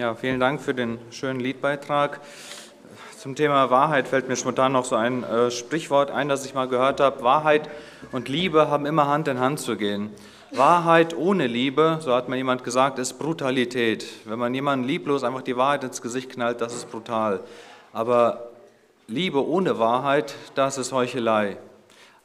Ja, vielen Dank für den schönen Liedbeitrag. Zum Thema Wahrheit fällt mir spontan noch so ein äh, Sprichwort ein, das ich mal gehört habe. Wahrheit und Liebe haben immer Hand in Hand zu gehen. Wahrheit ohne Liebe, so hat mir jemand gesagt, ist Brutalität. Wenn man jemanden lieblos einfach die Wahrheit ins Gesicht knallt, das ist brutal. Aber Liebe ohne Wahrheit, das ist Heuchelei.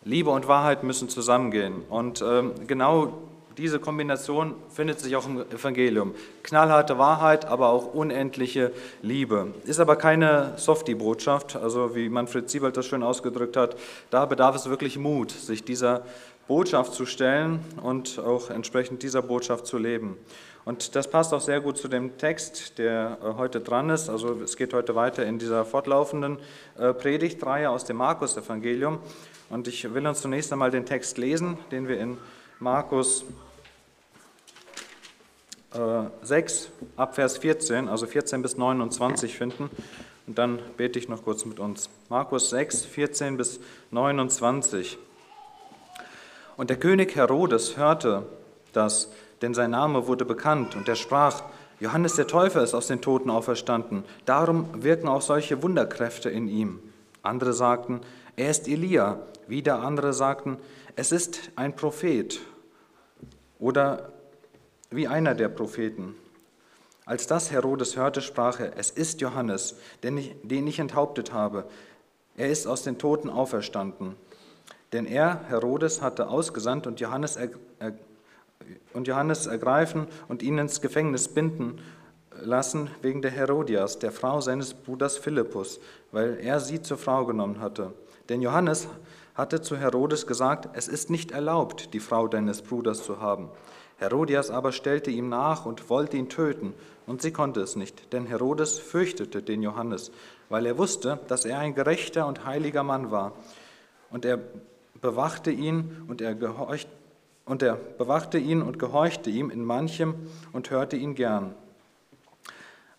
Liebe und Wahrheit müssen zusammengehen. Und ähm, genau diese Kombination findet sich auch im Evangelium. Knallharte Wahrheit, aber auch unendliche Liebe. Ist aber keine Softie-Botschaft, also wie Manfred Siebald das schön ausgedrückt hat. Da bedarf es wirklich Mut, sich dieser Botschaft zu stellen und auch entsprechend dieser Botschaft zu leben. Und das passt auch sehr gut zu dem Text, der äh, heute dran ist. Also es geht heute weiter in dieser fortlaufenden äh, Predigtreihe aus dem Markus-Evangelium. Und ich will uns zunächst einmal den Text lesen, den wir in Markus 6 äh, ab Vers 14, also 14 bis 29 finden. Und dann bete ich noch kurz mit uns. Markus 6, 14 bis 29. Und der König Herodes hörte das, denn sein Name wurde bekannt, und er sprach, Johannes der Täufer ist aus den Toten auferstanden, darum wirken auch solche Wunderkräfte in ihm. Andere sagten, er ist Elia. Wieder andere sagten, es ist ein Prophet oder wie einer der Propheten. Als das Herodes hörte, sprach er, es ist Johannes, den ich, den ich enthauptet habe. Er ist aus den Toten auferstanden. Denn er, Herodes, hatte ausgesandt und Johannes, er, und Johannes ergreifen und ihn ins Gefängnis binden lassen wegen der Herodias, der Frau seines Bruders Philippus, weil er sie zur Frau genommen hatte. Denn Johannes hatte zu Herodes gesagt, es ist nicht erlaubt, die Frau deines Bruders zu haben. Herodias aber stellte ihm nach und wollte ihn töten, und sie konnte es nicht, denn Herodes fürchtete den Johannes, weil er wusste, dass er ein gerechter und heiliger Mann war. Und er bewachte ihn und er gehorcht, und er bewachte ihn und gehorchte ihm in manchem und hörte ihn gern.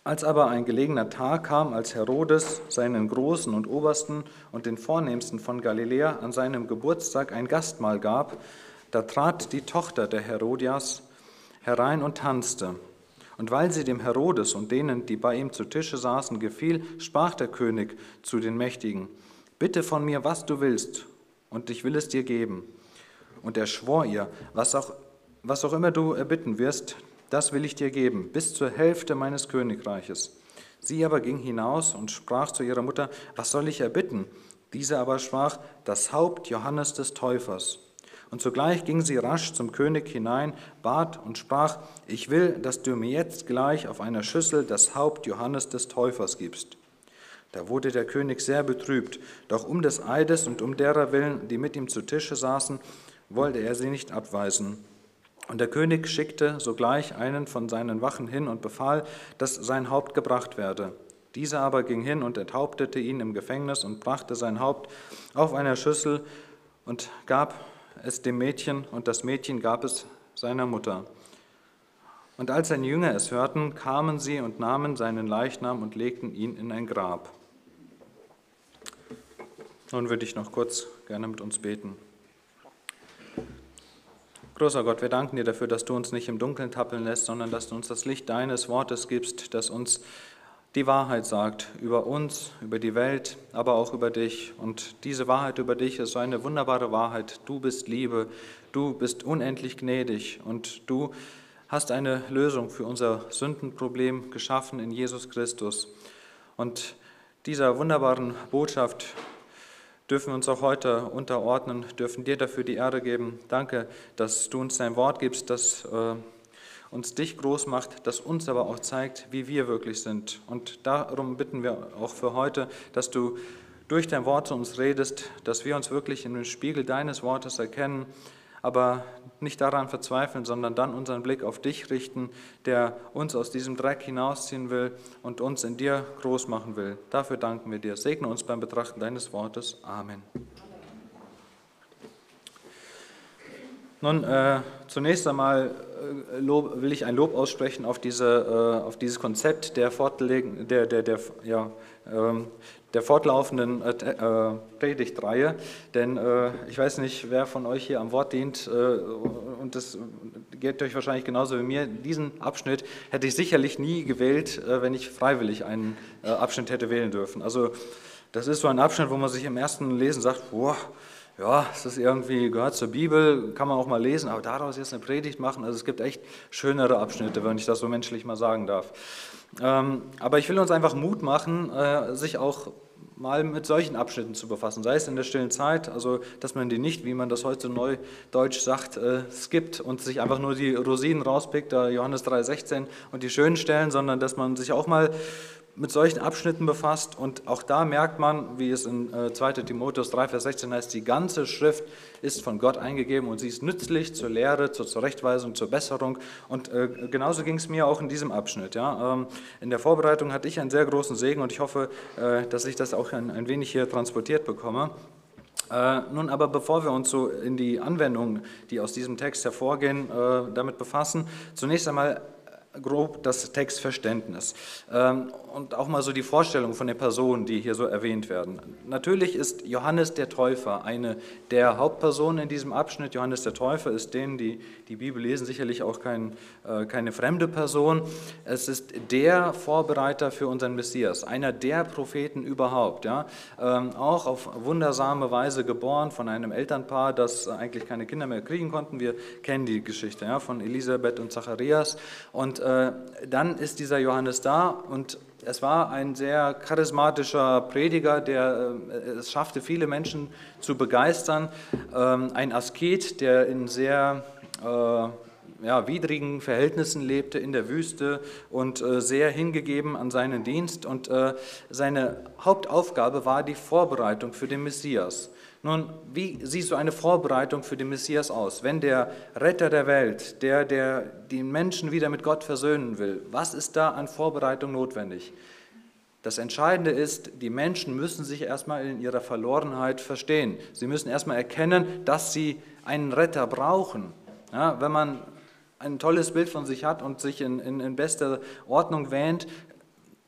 Als aber ein gelegener Tag kam, als Herodes seinen Großen und Obersten und den Vornehmsten von Galiläa an seinem Geburtstag ein Gastmahl gab, da trat die Tochter der Herodias herein und tanzte. Und weil sie dem Herodes und denen, die bei ihm zu Tische saßen, gefiel, sprach der König zu den Mächtigen, Bitte von mir, was du willst, und ich will es dir geben. Und er schwor ihr, was auch, was auch immer du erbitten wirst, das will ich dir geben, bis zur Hälfte meines Königreiches. Sie aber ging hinaus und sprach zu ihrer Mutter, was soll ich erbitten? Diese aber sprach, das Haupt Johannes des Täufers. Und sogleich ging sie rasch zum König hinein, bat und sprach, ich will, dass du mir jetzt gleich auf einer Schüssel das Haupt Johannes des Täufers gibst. Da wurde der König sehr betrübt, doch um des Eides und um derer willen, die mit ihm zu Tische saßen, wollte er sie nicht abweisen. Und der König schickte sogleich einen von seinen Wachen hin und befahl, dass sein Haupt gebracht werde. Dieser aber ging hin und enthauptete ihn im Gefängnis und brachte sein Haupt auf einer Schüssel und gab es dem Mädchen, und das Mädchen gab es seiner Mutter. Und als seine Jünger es hörten, kamen sie und nahmen seinen Leichnam und legten ihn in ein Grab. Nun würde ich noch kurz gerne mit uns beten. Großer Gott, wir danken dir dafür, dass du uns nicht im Dunkeln tappeln lässt, sondern dass du uns das Licht deines Wortes gibst, das uns die Wahrheit sagt über uns, über die Welt, aber auch über dich. Und diese Wahrheit über dich ist so eine wunderbare Wahrheit. Du bist Liebe, du bist unendlich gnädig und du hast eine Lösung für unser Sündenproblem geschaffen in Jesus Christus. Und dieser wunderbaren Botschaft dürfen wir uns auch heute unterordnen, dürfen dir dafür die Ehre geben. Danke, dass du uns dein Wort gibst, das äh, uns dich groß macht, das uns aber auch zeigt, wie wir wirklich sind. Und darum bitten wir auch für heute, dass du durch dein Wort zu uns redest, dass wir uns wirklich in dem Spiegel deines Wortes erkennen, aber nicht daran verzweifeln, sondern dann unseren Blick auf dich richten, der uns aus diesem Dreck hinausziehen will und uns in dir groß machen will. Dafür danken wir dir. Segne uns beim Betrachten deines Wortes. Amen. Nun, äh, zunächst einmal Lob, will ich ein Lob aussprechen auf, diese, äh, auf dieses Konzept der, der, der, der, ja, ähm, der fortlaufenden äh, äh, Predigtreihe. Denn äh, ich weiß nicht, wer von euch hier am Wort dient, und das geht euch wahrscheinlich genauso wie mir. Diesen Abschnitt hätte ich sicherlich nie gewählt, wenn ich freiwillig einen Abschnitt hätte wählen dürfen. Also, das ist so ein Abschnitt, wo man sich im ersten Lesen sagt, boah, ja, es ist irgendwie, gehört zur Bibel, kann man auch mal lesen, aber daraus jetzt eine Predigt machen, also es gibt echt schönere Abschnitte, wenn ich das so menschlich mal sagen darf. Ähm, aber ich will uns einfach Mut machen, äh, sich auch mal mit solchen Abschnitten zu befassen, sei es in der stillen Zeit, also dass man die nicht, wie man das heute neudeutsch sagt, äh, skippt und sich einfach nur die Rosinen rauspickt, Johannes 3,16 und die schönen Stellen, sondern dass man sich auch mal mit solchen Abschnitten befasst und auch da merkt man, wie es in 2 äh, Timotheus 3, Vers 16 heißt, die ganze Schrift ist von Gott eingegeben und sie ist nützlich zur Lehre, zur Zurechtweisung, zur Besserung und äh, genauso ging es mir auch in diesem Abschnitt. Ja. Ähm, in der Vorbereitung hatte ich einen sehr großen Segen und ich hoffe, äh, dass ich das auch ein, ein wenig hier transportiert bekomme. Äh, nun aber bevor wir uns so in die Anwendungen, die aus diesem Text hervorgehen, äh, damit befassen, zunächst einmal grob das Textverständnis ähm, und auch mal so die Vorstellung von den Personen, die hier so erwähnt werden. Natürlich ist Johannes der Täufer eine der Hauptpersonen in diesem Abschnitt. Johannes der Täufer ist denen, die die Bibel lesen, sicherlich auch kein, äh, keine fremde Person. Es ist der Vorbereiter für unseren Messias, einer der Propheten überhaupt. Ja? Ähm, auch auf wundersame Weise geboren von einem Elternpaar, das eigentlich keine Kinder mehr kriegen konnten. Wir kennen die Geschichte ja, von Elisabeth und Zacharias. Und äh, dann ist dieser Johannes da und es war ein sehr charismatischer Prediger, der äh, es schaffte, viele Menschen zu begeistern. Ähm, ein Asket, der in sehr äh, ja, widrigen Verhältnissen lebte in der Wüste und äh, sehr hingegeben an seinen Dienst. Und äh, seine Hauptaufgabe war die Vorbereitung für den Messias. Nun, wie sieht so eine Vorbereitung für den Messias aus? Wenn der Retter der Welt, der, der die Menschen wieder mit Gott versöhnen will, was ist da an Vorbereitung notwendig? Das Entscheidende ist, die Menschen müssen sich erstmal in ihrer Verlorenheit verstehen. Sie müssen erstmal erkennen, dass sie einen Retter brauchen. Ja, wenn man ein tolles Bild von sich hat und sich in, in, in bester Ordnung wähnt,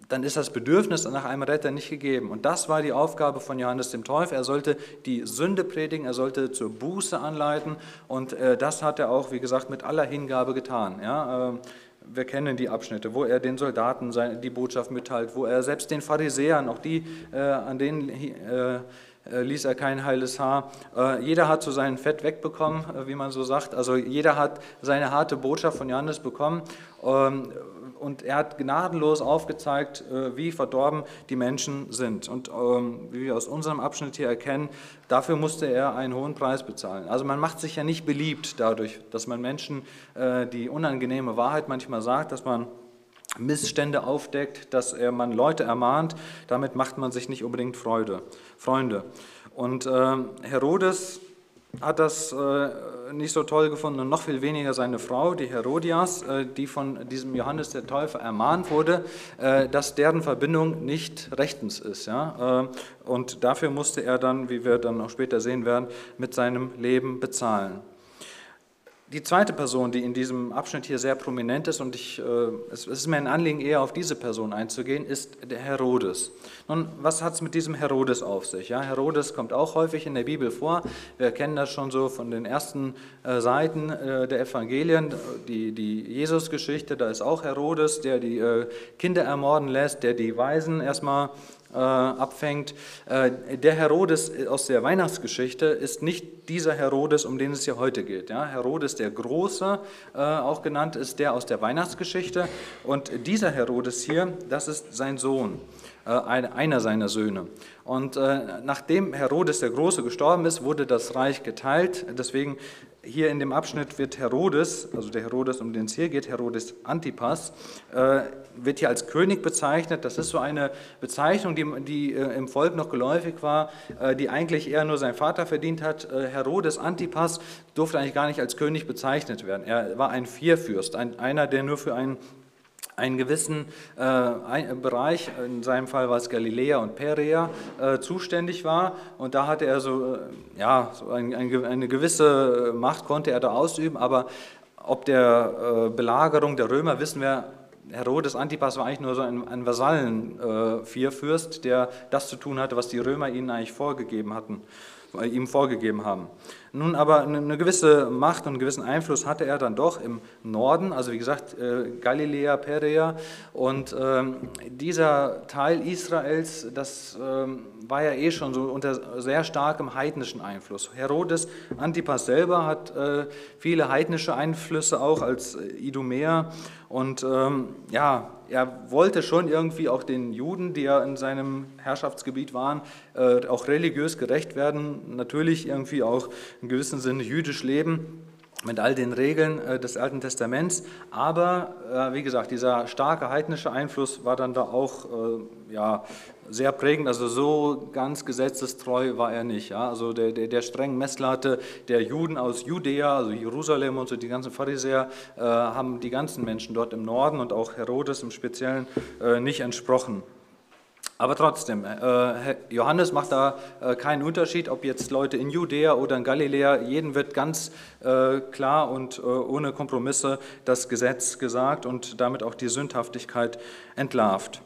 dann ist das Bedürfnis nach einem Retter nicht gegeben. Und das war die Aufgabe von Johannes dem Täufer. Er sollte die Sünde predigen, er sollte zur Buße anleiten und äh, das hat er auch, wie gesagt, mit aller Hingabe getan. Ja, äh, wir kennen die Abschnitte, wo er den Soldaten die Botschaft mitteilt, wo er selbst den Pharisäern, auch die, äh, an denen äh, ließ er kein heiles Haar. Jeder hat so sein Fett wegbekommen, wie man so sagt. Also jeder hat seine harte Botschaft von Johannes bekommen. Ähm, und er hat gnadenlos aufgezeigt, äh, wie verdorben die Menschen sind. Und ähm, wie wir aus unserem Abschnitt hier erkennen, dafür musste er einen hohen Preis bezahlen. Also man macht sich ja nicht beliebt dadurch, dass man Menschen äh, die unangenehme Wahrheit manchmal sagt, dass man Missstände aufdeckt, dass man Leute ermahnt. Damit macht man sich nicht unbedingt Freude, Freunde. Und äh, Herodes hat das äh, nicht so toll gefunden und noch viel weniger seine Frau, die Herodias, äh, die von diesem Johannes der Täufer ermahnt wurde, äh, dass deren Verbindung nicht rechtens ist. Ja? Und dafür musste er dann, wie wir dann auch später sehen werden, mit seinem Leben bezahlen. Die zweite Person, die in diesem Abschnitt hier sehr prominent ist, und ich, äh, es ist mir ein Anliegen, eher auf diese Person einzugehen, ist der Herodes. Nun, was hat es mit diesem Herodes auf sich? Ja, Herodes kommt auch häufig in der Bibel vor. Wir kennen das schon so von den ersten äh, Seiten äh, der Evangelien. Die, die Jesus-Geschichte, da ist auch Herodes, der die Kinder ermorden lässt, der die Weisen erstmal äh, abfängt. Äh, der Herodes aus der Weihnachtsgeschichte ist nicht dieser Herodes, um den es hier heute geht. Ja, Herodes der Große, äh, auch genannt, ist der aus der Weihnachtsgeschichte. Und dieser Herodes hier, das ist sein Sohn, einer seiner Söhne. Und nachdem Herodes der Große gestorben ist, wurde das Reich geteilt. Deswegen hier in dem Abschnitt wird Herodes, also der Herodes, um den es hier geht, Herodes Antipas, äh, wird hier als König bezeichnet. Das ist so eine Bezeichnung, die, die äh, im Volk noch geläufig war, äh, die eigentlich eher nur sein Vater verdient hat. Äh, Herodes Antipas durfte eigentlich gar nicht als König bezeichnet werden. Er war ein Vierfürst, ein, einer, der nur für ein einen gewissen äh, ein, Bereich, in seinem Fall war es Galiläa und Perea, äh, zuständig war. Und da hatte er so, äh, ja, so ein, ein, eine gewisse Macht konnte er da ausüben, aber ob der äh, Belagerung der Römer wissen wir, Herodes Antipas war eigentlich nur so ein, ein Vasallen-Vierfürst, äh, der das zu tun hatte, was die Römer ihnen eigentlich vorgegeben hatten, äh, ihm vorgegeben haben. Nun aber eine gewisse Macht und einen gewissen Einfluss hatte er dann doch im Norden, also wie gesagt äh, Galiläa, Perea. Und ähm, dieser Teil Israels, das ähm, war ja eh schon so unter sehr starkem heidnischen Einfluss. Herodes Antipas selber hat äh, viele heidnische Einflüsse auch als Idumäer. Und ähm, ja, er wollte schon irgendwie auch den Juden, die ja in seinem Herrschaftsgebiet waren, äh, auch religiös gerecht werden, natürlich irgendwie auch in gewissem Sinne jüdisch leben mit all den Regeln äh, des Alten Testaments. Aber äh, wie gesagt, dieser starke heidnische Einfluss war dann da auch äh, ja, sehr prägend. Also so ganz gesetzestreu war er nicht. Ja? Also der, der, der strengen Messlatte der Juden aus Judäa, also Jerusalem und so die ganzen Pharisäer, haben die ganzen Menschen dort im Norden und auch Herodes im Speziellen nicht entsprochen. Aber trotzdem, äh, Johannes macht da äh, keinen Unterschied, ob jetzt Leute in Judäa oder in Galiläa, jeden wird ganz äh, klar und ohne Kompromisse das Gesetz gesagt und damit auch die Sündhaftigkeit entlarvt.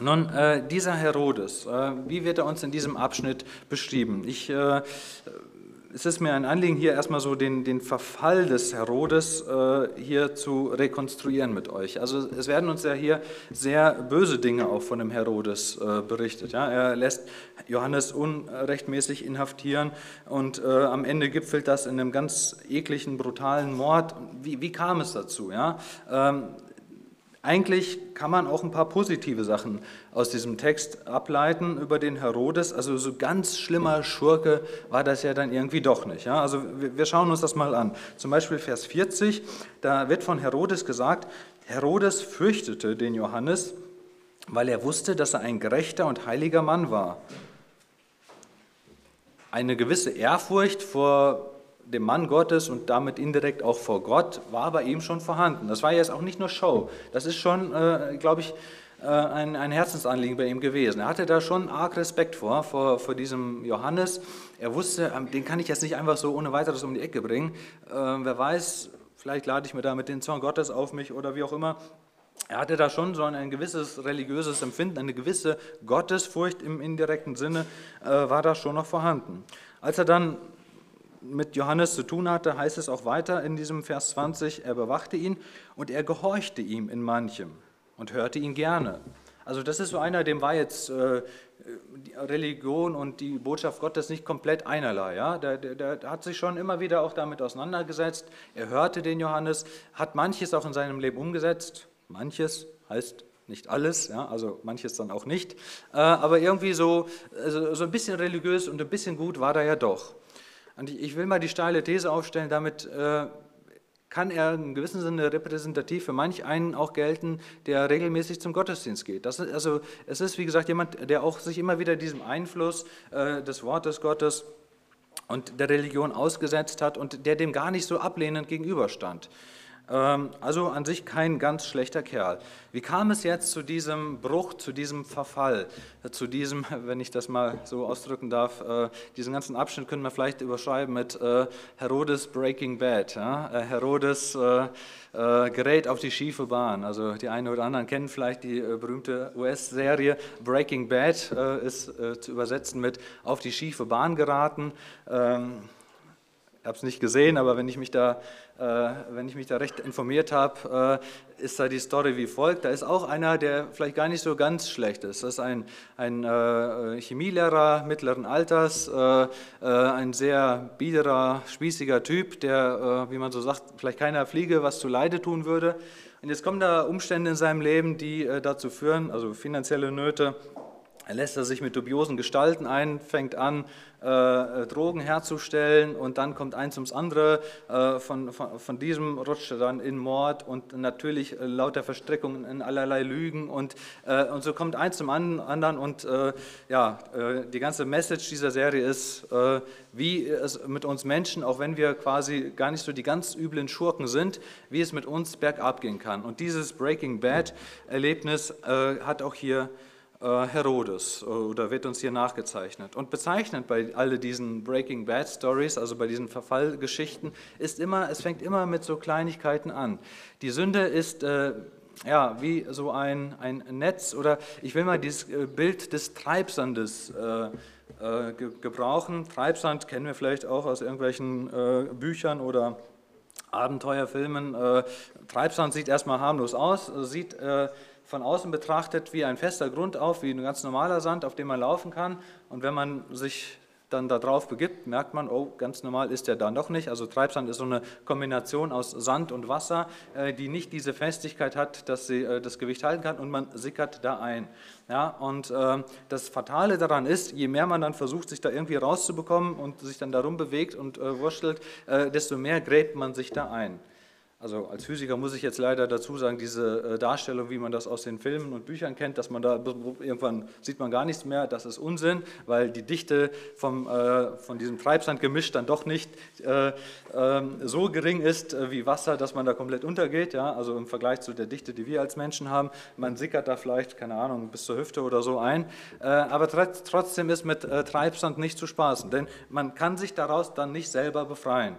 Nun, dieser Herodes, wie wird er uns in diesem Abschnitt beschrieben? Ich es ist mir ein Anliegen, hier erstmal so den, den Verfall des Herodes äh, hier zu rekonstruieren mit euch. Also es werden uns ja hier sehr böse Dinge auch von dem Herodes äh, berichtet. Ja? Er lässt Johannes unrechtmäßig inhaftieren und äh, am Ende gipfelt das in einem ganz ekligen, brutalen Mord. Wie, wie kam es dazu? Ja? Ähm, eigentlich kann man auch ein paar positive Sachen aus diesem Text ableiten über den Herodes. Also so ganz schlimmer Schurke war das ja dann irgendwie doch nicht. Ja? Also wir schauen uns das mal an. Zum Beispiel Vers 40, da wird von Herodes gesagt, Herodes fürchtete den Johannes, weil er wusste, dass er ein gerechter und heiliger Mann war. Eine gewisse Ehrfurcht vor dem Mann Gottes und damit indirekt auch vor Gott war bei ihm schon vorhanden. Das war jetzt auch nicht nur Show. Das ist schon, äh, glaube ich, äh, ein, ein, Herzensanliegen bei ihm gewesen. Er hatte da schon arg Respekt vor, vor, vor diesem Johannes. Er wusste, ähm, den kann ich jetzt nicht einfach so ohne weiteres um die Ecke bringen. Äh, wer weiß, vielleicht lade ich mir da mit den Zorn Gottes auf mich oder wie auch immer. Er hatte da schon so ein gewisses religiöses Empfinden, eine gewisse Gottesfurcht im indirekten Sinne äh, war da schon noch vorhanden. Als er dann mit Johannes zu tun hatte, heißt es auch weiter in diesem Vers 20, er bewachte ihn und er gehorchte ihm in manchem und hörte ihn gerne. Also das ist so einer, dem war jetzt äh, Religion und die Botschaft Gottes nicht komplett einerlei. Ja? Der, der, der, hat sich schon immer wieder auch damit auseinandergesetzt. Er hörte den Johannes, hat manches auch in seinem Leben umgesetzt. Manches heißt nicht alles, ja? also manches dann auch nicht. Äh, aber irgendwie so, also so ein bisschen religiös und ein bisschen gut war er ja doch. Und ich will mal die steile These aufstellen, damit äh, kann er in gewissem Sinne repräsentativ für manch einen auch gelten, der regelmäßig zum Gottesdienst geht. Das ist, also, es ist, wie gesagt, jemand, der auch sich immer wieder diesem Einfluss äh, des Wortes Gottes und der Religion ausgesetzt hat und der dem gar nicht so ablehnend gegenüberstand. Ähm, also an sich kein ganz schlechter Kerl. Wie kam es jetzt zu diesem Bruch, zu diesem Verfall, zu diesem, wenn ich das mal so ausdrücken darf, äh, diesen ganzen Abschnitt können wir vielleicht überschreiben mit äh, Herodes Breaking Bad. Äh, Herodes gerät auf die schiefe Bahn. Also die einen oder anderen kennen vielleicht die berühmte US-Serie Breaking Bad, ist zu übersetzen mit auf die schiefe Bahn geraten. Habe es nicht gesehen, aber wenn ich mich da äh, wenn ich mich da recht informiert habe, äh, ist da die Story wie folgt. Da ist auch einer, der vielleicht gar nicht so ganz schlecht ist. Das ist ein, ein äh, Chemielehrer mittleren Alters, ein sehr biederer, spießiger Typ, der, wie man so sagt, vielleicht keiner Fliege was zu Leide tun würde. Und jetzt kommen da Umstände in seinem Leben, die dazu führen, also finanzielle Nöte, lässt er sich mit dubiosen Gestalten ein, fängt an, äh, Drogen herzustellen und dann kommt eins ums andere. Äh, von, von, von, diesem rutscht er dann in Mord und natürlich äh, lauter Verstrickungen in allerlei Lügen und, äh, und so kommt eins zum anderen und äh, ja, äh, die ganze Message dieser Serie ist, wie es mit uns Menschen, auch wenn wir quasi gar nicht so die ganz üblen Schurken sind, wie es mit uns bergab gehen kann. Und dieses Breaking Bad Erlebnis hat auch hier äh, Herodes äh, oder wird uns hier nachgezeichnet. Und bezeichnend bei all diesen Breaking Bad Stories, also bei diesen Verfallgeschichten, ist immer, es fängt immer mit so Kleinigkeiten an. Die Sünde ist äh, ja, wie so ein, ein Netz oder ich will mal dieses äh, Bild des Treibsandes äh, äh, gebrauchen. Treibsand kennen wir vielleicht auch aus irgendwelchen Büchern oder Abenteuerfilmen. Treibsand sieht erstmal harmlos aus, sieht von außen betrachtet wie ein fester Grund auf, wie ein ganz normaler Sand, auf dem man laufen kann. Und wenn man sich dann darauf begibt, merkt man, oh, ganz normal ist der dann doch nicht. Also Treibsand ist so eine Kombination aus Sand und Wasser, äh, die nicht diese Festigkeit hat, dass sie äh, das Gewicht halten kann und man sickert da ein. Ja, und äh, das Fatale daran ist, je mehr man dann versucht, sich da irgendwie rauszubekommen und sich dann darum bewegt und äh, wurschtelt, äh, desto mehr gräbt man sich da ein. Also als Physiker muss ich jetzt leider dazu sagen, diese äh, Darstellung, wie man das aus den Filmen und Büchern kennt, dass man da irgendwann sieht man gar nichts mehr, das ist Unsinn, weil die Dichte vom, äh, von diesem Treibsandgemisch dann doch nicht äh, ähm, so gering ist äh, wie Wasser, dass man da komplett untergeht. Ja? Also im Vergleich zu der Dichte, die wir als Menschen haben. Man sickert da vielleicht, keine Ahnung, bis zur Hüfte oder so ein. Äh, aber trotzdem ist mit äh, Treibsand nicht zu spaßen, denn man kann sich daraus dann nicht selber befreien.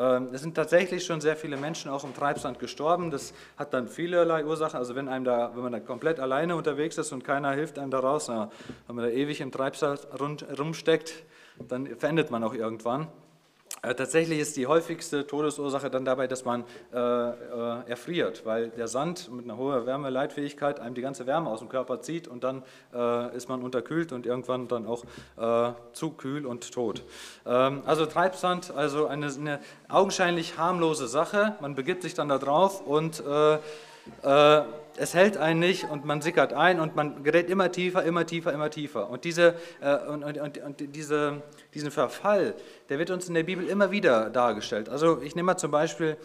Ähm, es sind tatsächlich schon sehr viele Menschen auch im Treibsand gestorben. Das hat dann vielerlei Ursachen. Also wenn, einem da, wenn man da komplett alleine unterwegs ist und keiner hilft einem da raus, wenn man da ewig im Treibsand rumsteckt, dann verendet man auch irgendwann. Äh, tatsächlich ist die häufigste Todesursache dann dabei, dass man äh, äh, erfriert, weil der Sand mit einer hohen Wärmeleitfähigkeit einem die ganze Wärme aus dem Körper zieht und dann äh, ist man unterkühlt und irgendwann dann auch äh, zu kühl und tot. Ähm, also Treibsand, also eine, eine, augenscheinlich harmlose Sache. Man begibt sich dann da drauf und äh, es hält einen nicht und man sickert ein und man gerät immer tiefer, immer tiefer, immer tiefer. Und, diese, äh, und, und, und, und diese, diesen Verfall, der wird uns in der Bibel immer wieder dargestellt. Also ich nehme mal zum Beispiel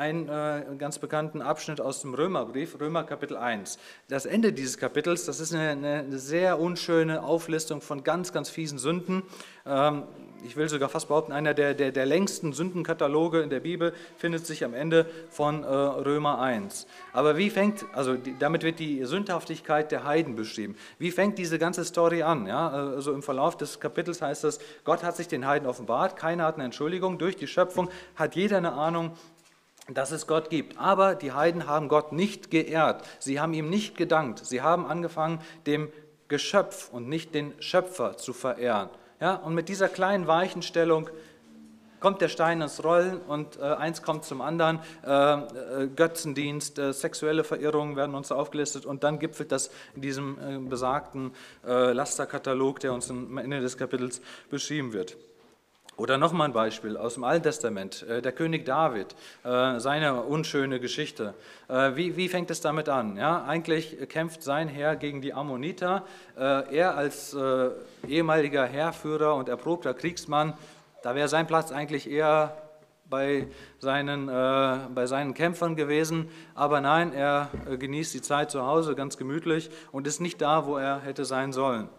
einen äh, ganz bekannten Abschnitt aus dem Römerbrief, Römer Kapitel 1. Das Ende dieses Kapitels, das ist eine, eine sehr unschöne Auflistung von ganz, ganz fiesen Sünden. Ähm, ich will sogar fast behaupten, einer der, der, der längsten Sündenkataloge in der Bibel findet sich am Ende von äh, Römer 1. Aber wie fängt, also die, damit wird die Sündhaftigkeit der Heiden beschrieben. Wie fängt diese ganze Story an? Ja? Also im Verlauf des Kapitels heißt es, Gott hat sich den Heiden offenbart, keiner hat eine Entschuldigung, durch die Schöpfung hat jeder eine Ahnung, dass es Gott gibt. Aber die Heiden haben Gott nicht geehrt. Sie haben ihm nicht gedankt. Sie haben angefangen, dem Geschöpf und nicht den Schöpfer zu verehren. Ja, und mit dieser kleinen Weichenstellung kommt der Stein ins Rollen und äh, eins kommt zum anderen. Äh, äh, Götzendienst, äh, sexuelle Verirrungen werden uns aufgelistet und dann gipfelt das in diesem äh, besagten äh, Lasterkatalog, der uns am Ende des Kapitels beschrieben wird. Oder nochmal ein Beispiel aus dem Alten Testament, äh, der König David, äh, seine unschöne Geschichte. Äh, wie, wie fängt es damit an? Ja, eigentlich kämpft sein Herr gegen die Ammoniter. Er als ehemaliger Heerführer und erprobter Kriegsmann, da wäre sein Platz eigentlich eher bei seinen, bei seinen Kämpfern gewesen. Aber nein, er genießt die Zeit zu Hause ganz gemütlich und ist nicht da, wo er hätte sein sollen.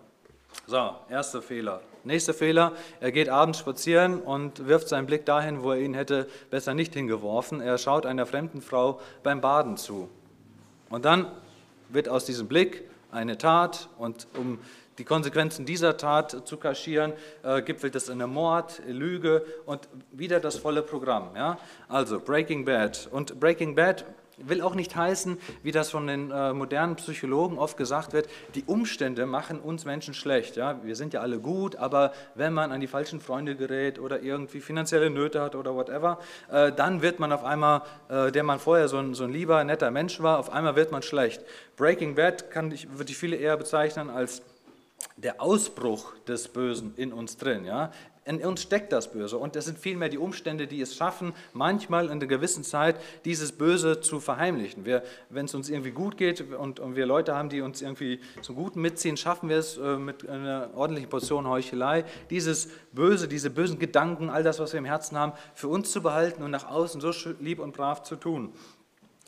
So, erster Fehler. Nächster Fehler, er geht abends spazieren und wirft seinen Blick dahin, wo er ihn hätte besser nicht hingeworfen. Er schaut einer fremden Frau beim Baden zu. Und dann wird aus diesem Blick eine Tat und um die Konsequenzen dieser Tat zu kaschieren, äh, gipfelt es in einem Mord, Lüge und wieder das volle Programm. Ja? Also Breaking Bad. Und Breaking Bad will auch nicht heißen, wie das von den äh, modernen Psychologen oft gesagt wird, die Umstände machen uns Menschen schlecht. Ja? Wir sind ja alle gut, aber wenn man an die falschen Freunde gerät oder irgendwie finanzielle Nöte hat oder whatever, äh, dann wird man auf einmal, äh, der man vorher so ein, so ein lieber, netter Mensch war, auf einmal wird man schlecht. Breaking Bad kann ich, würde ich viele eher bezeichnen als der Ausbruch des Bösen in uns drin. Ja? In uns steckt das Böse und es sind vielmehr die Umstände, die es schaffen, manchmal in einer gewissen Zeit dieses Böse zu verheimlichen. Wenn es uns irgendwie gut geht und, und, wir Leute haben, die uns irgendwie zum Guten mitziehen, schaffen wir es äh, mit einer ordentlichen Portion Heuchelei, dieses Böse, diese bösen Gedanken, all das, was wir im Herzen haben, für uns zu behalten und nach außen so lieb und brav zu tun.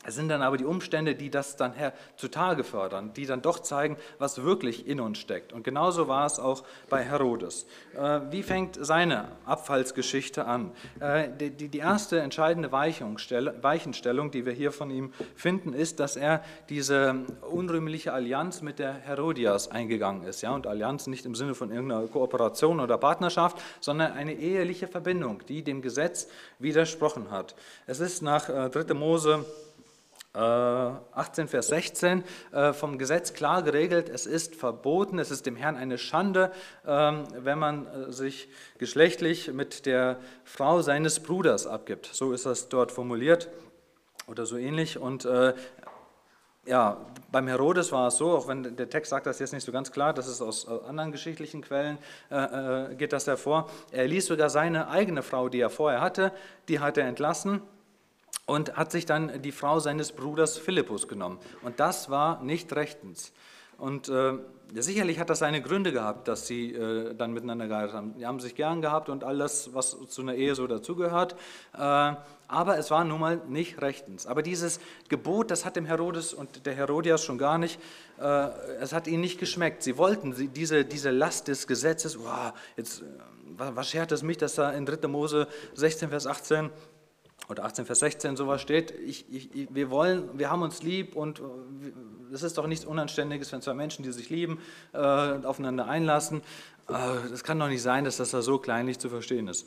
Es sind dann aber die Umstände, die das dann zutage fördern, die dann doch zeigen, was wirklich in uns steckt. Und genauso war es auch bei Herodes. Äh, wie fängt seine Abfallsgeschichte an? Äh, die erste entscheidende Weichenstellung, die wir hier von ihm finden, ist, dass er diese unrühmliche Allianz mit der Herodias eingegangen ist. Und Allianz nicht im Sinne von irgendeiner Kooperation oder Partnerschaft, sondern eine eheliche Verbindung, die dem Gesetz widersprochen hat. Es ist nach 3. Äh, Mose 18, äh, Vers 16 äh, vom Gesetz klar geregelt, es ist verboten, es ist dem Herrn eine Schande, ähm, wenn man äh, sich geschlechtlich mit der Frau seines Bruders abgibt. So ist das dort formuliert oder so ähnlich. Und ja, beim Herodes war es so, auch wenn der Text sagt das jetzt nicht so ganz klar, das ist aus anderen geschichtlichen Quellen, geht das hervor. Er ließ sogar seine eigene Frau, die er vorher hatte, die hat er entlassen und hat sich dann die Frau seines Bruders Philippus genommen. Und das war nicht rechtens. Und äh, sicherlich hat das seine Gründe gehabt, dass sie äh, dann miteinander geheiratet haben. Die haben sich gern gehabt und all das, was zu einer Ehe so dazugehört. Äh, aber es war nun mal nicht rechtens. Aber dieses Gebot, das hat dem Herodes und der Herodias schon gar nicht, äh, es hat ihnen nicht geschmeckt. Sie wollten sie, diese, diese Last des Gesetzes, wow, jetzt, äh, was schert es mich, dass da in 3. Mose 16, Vers 18 oder 18 Vers 16 sowas steht, ich, ich, wir wollen, wir haben uns lieb und es ist doch nichts Unanständiges, wenn zwei Menschen, die sich lieben, äh, aufeinander einlassen. Es äh, kann doch nicht sein, dass das da so kleinlich zu verstehen ist,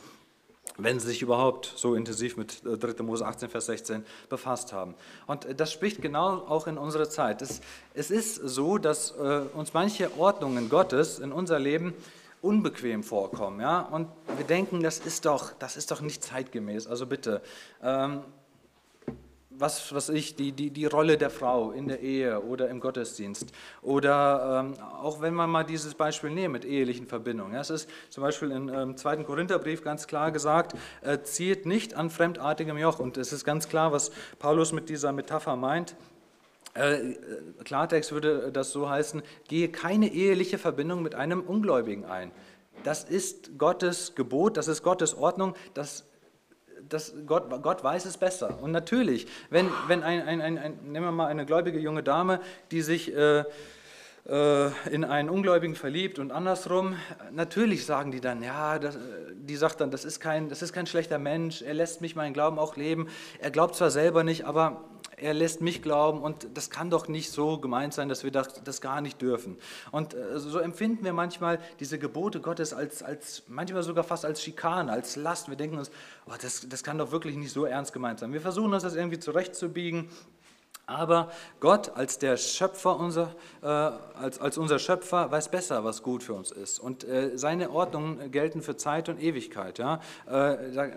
wenn sie sich überhaupt so intensiv mit 3. Äh, Mose 18 Vers 16 befasst haben. Und das spricht genau auch in unserer Zeit. Es, es ist so, dass äh, uns manche Ordnungen Gottes in unser Leben unbequem vorkommen. Ja? Und wir denken, das ist doch, das ist doch nicht zeitgemäß. Also bitte, ähm, was, was ich, die, die, die Rolle der Frau in der Ehe oder im Gottesdienst. Oder ähm, auch wenn man mal dieses Beispiel nehmen mit ehelichen Verbindungen. Ja, es ist zum Beispiel im ähm, 2. Korintherbrief ganz klar gesagt, äh, zieht nicht an fremdartigem Joch. Und es ist ganz klar, was Paulus mit dieser Metapher meint. Äh, Klartext würde das so heißen, gehe keine eheliche Verbindung mit einem Ungläubigen ein. Das ist Gottes Gebot, das ist Gottes Ordnung, das, das Gott, Gott weiß es besser. Und natürlich, wenn, wenn ein, ein, ein, ein, nehmen wir mal eine gläubige junge Dame, die sich äh, äh, in einen Ungläubigen verliebt und andersrum, natürlich sagen die dann, ja, das, die sagt dann, das ist, kein, das ist kein schlechter Mensch, er lässt mich meinen Glauben auch leben, er glaubt zwar selber nicht, aber er lässt mich glauben und das kann doch nicht so gemeint sein, dass wir das, das gar nicht dürfen. Und äh, so empfinden wir manchmal diese Gebote Gottes als, als manchmal sogar fast als Schikane, als Last. Wir denken uns, oh, das, das kann doch wirklich nicht so ernst gemeint sein. Wir versuchen uns das irgendwie zurechtzubiegen. Aber Gott als der Schöpfer, unser, äh, als, als unser Schöpfer, weiß besser, was gut für uns ist. Und äh, seine Ordnungen gelten für Zeit und Ewigkeit. Ja? Äh, da,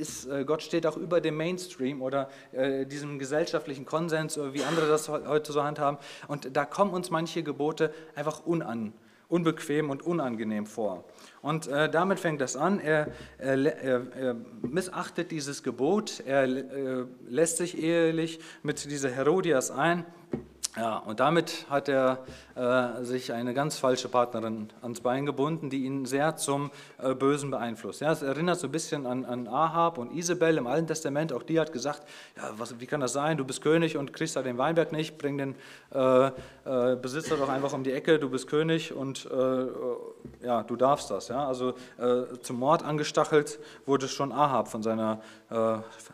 ist, äh, Gott steht auch über dem Mainstream oder äh, diesem gesellschaftlichen Konsens, wie andere das heute so handhaben. Und da kommen uns manche Gebote einfach unan, unbequem und unangenehm vor. Und äh, damit fängt das an. Er, er, er, missachtet dieses Gebot, er äh, lässt sich ehelich mit dieser Herodias ein. Ja, und damit hat er äh, sich eine ganz falsche Partnerin ans Bein gebunden, die ihn sehr zum äh, Bösen beeinflusst. Ja, es erinnert so ein bisschen an, an Ahab und Isabel im Alten Testament. Auch die hat gesagt, ja, was, wie kann das sein, du bist König und kriegst da den Weinberg nicht, bring den äh, äh Besitzer doch einfach um die Ecke, du bist König und äh, ja, du darfst das. Ja? Also äh, zum Mord angestachelt wurde schon Ahab von seiner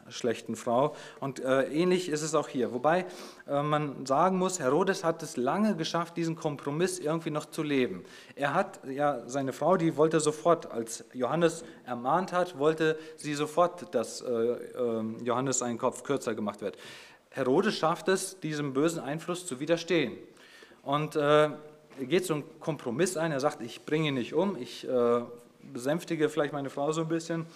schlechten Frau. Und ähnlich ist es auch hier. Wobei man sagen muss, Herodes hat es lange geschafft, diesen Kompromiss irgendwie noch zu leben. Er hat ja seine Frau, die wollte sofort, als Johannes ermahnt hat, wollte sie sofort, dass äh, ähm, Johannes seinen Kopf kürzer gemacht wird. Herodes schafft es, diesem bösen Einfluss zu widerstehen. Und äh, geht so einen Kompromiss ein. Er sagt, ich bringe ihn nicht um, ich äh, besänftige vielleicht meine Frau so ein bisschen,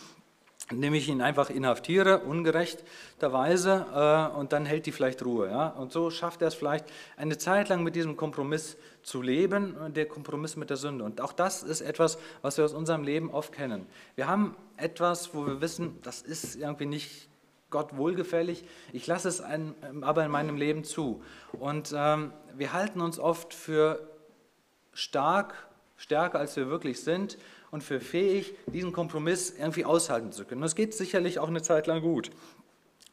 indem ich ihn einfach inhaftiere, ungerechterweise, äh, und dann hält die vielleicht Ruhe. Ja? Und so schafft er es vielleicht, eine Zeit lang mit diesem Kompromiss zu leben, der Kompromiss mit der Sünde. Und auch das ist etwas, was wir aus unserem Leben oft kennen. Wir haben etwas, wo wir wissen, das ist irgendwie nicht Gott wohlgefällig, ich lasse es ein, aber in meinem Leben zu. Und ähm, wir halten uns oft für stark, stärker als wir wirklich sind und für fähig, diesen Kompromiss irgendwie aushalten zu können. Das geht sicherlich auch eine Zeit lang gut.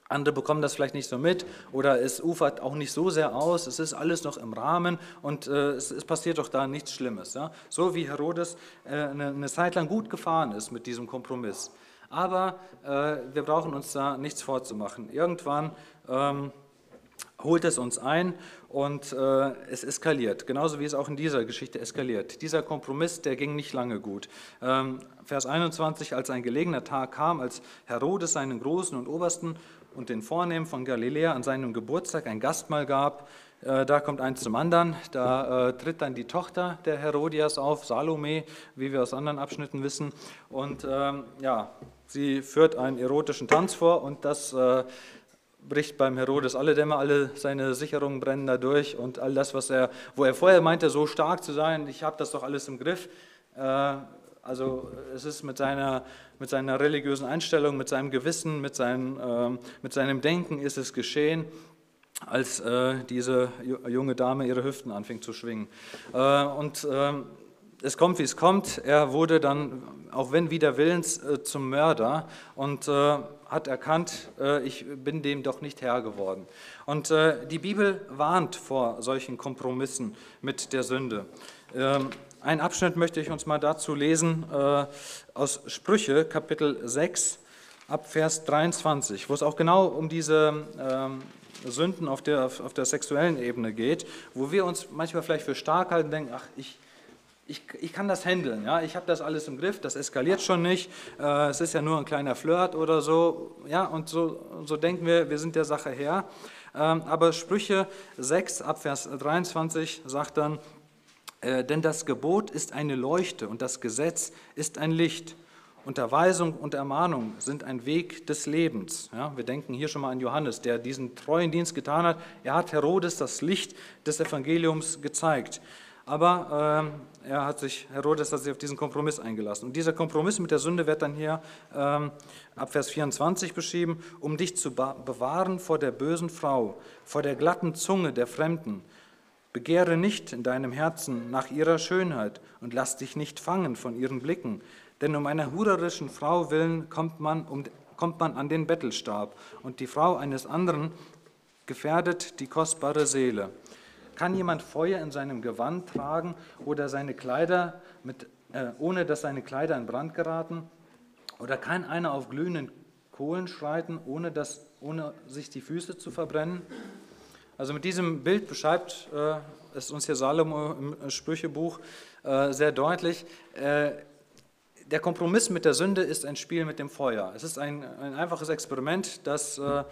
Andere bekommen das vielleicht nicht so mit oder es ufert auch nicht so sehr aus, es ist alles noch im Rahmen und äh, es, es, passiert doch da nichts Schlimmes. Ja? So wie Herodes äh, eine, eine, Zeit lang gut gefahren ist mit diesem Kompromiss. Aber äh, wir brauchen uns da nichts vorzumachen. Irgendwann ähm, holt es uns ein und äh, es eskaliert, genauso wie es auch in dieser Geschichte eskaliert. Dieser Kompromiss, der ging nicht lange gut. Ähm, Vers 21, als ein gelegener Tag kam, als Herodes seinen Großen und Obersten und den Vornehmen von Galiläa an seinem Geburtstag ein Gastmahl gab, äh, da kommt eins zum anderen, da äh, tritt dann die Tochter der Herodias auf, Salome, wie wir aus anderen Abschnitten wissen, und ähm, ja, sie führt einen erotischen Tanz vor und das äh, bricht beim Herodes alle Dämme, alle seine Sicherungen brennen da durch und all das, was er, wo er vorher meinte, so stark zu sein, ich habe das doch alles im Griff. Äh, also es ist mit seiner, mit seiner religiösen Einstellung, mit seinem Gewissen, mit, seinem, äh, mit seinem Denken ist es geschehen, als äh, diese junge Dame ihre Hüften anfing zu schwingen. Und ähm, es kommt, wie es kommt. Er wurde dann, auch wenn wider Willens, äh, zum Mörder und äh, hat erkannt, äh, ich bin dem doch nicht Herr geworden. Und die Bibel warnt vor solchen Kompromissen mit der Sünde. Ähm, ein Abschnitt möchte ich uns mal dazu lesen aus Sprüche, Kapitel 6, ab Vers 23, wo es auch genau um diese ähm, Sünden auf der, auf der sexuellen Ebene geht, wo wir uns manchmal vielleicht für stark halten, denken, ach, ich, ich, ich kann das handeln, ja, ich habe das alles im Griff, das eskaliert schon nicht, äh, es ist ja nur ein kleiner Flirt oder so, ja, und so, so denken wir, wir sind der Sache her. Ähm, aber Sprüche 6 ab Vers 23 sagt dann, äh, denn das Gebot ist eine Leuchte und das Gesetz ist ein Licht. Unterweisung und Ermahnung sind ein Weg des Lebens. Ja, wir denken hier schon mal an Johannes, der diesen treuen Dienst getan hat. Er hat Herodes das Licht des Evangeliums gezeigt. Aber äh, er hat sich, Herodes hat sich auf diesen Kompromiss eingelassen. Und dieser Kompromiss mit der Sünde wird dann hier ähm, ab Vers 24 beschrieben, um dich zu bewahren vor der bösen Frau, vor der glatten Zunge der Fremden. Begehre nicht in deinem Herzen nach ihrer Schönheit und lass dich nicht fangen von ihren Blicken. Denn um einer hurerischen Frau willen kommt man, um, kommt man an den Bettelstab, und die Frau eines anderen gefährdet die kostbare Seele. Kann jemand Feuer in seinem Gewand tragen oder seine Kleider, mit, äh, ohne dass seine Kleider in Brand geraten? Oder kann einer auf glühenden Kohlen schreiten, ohne, dass, ohne sich die Füße zu verbrennen? Also mit diesem Bild beschreibt äh, es uns hier Salomo im Sprüchebuch äh, sehr deutlich. Äh, der Kompromiss mit der Sünde ist ein Spiel mit dem Feuer. Es ist ein, ein einfaches Experiment, das äh,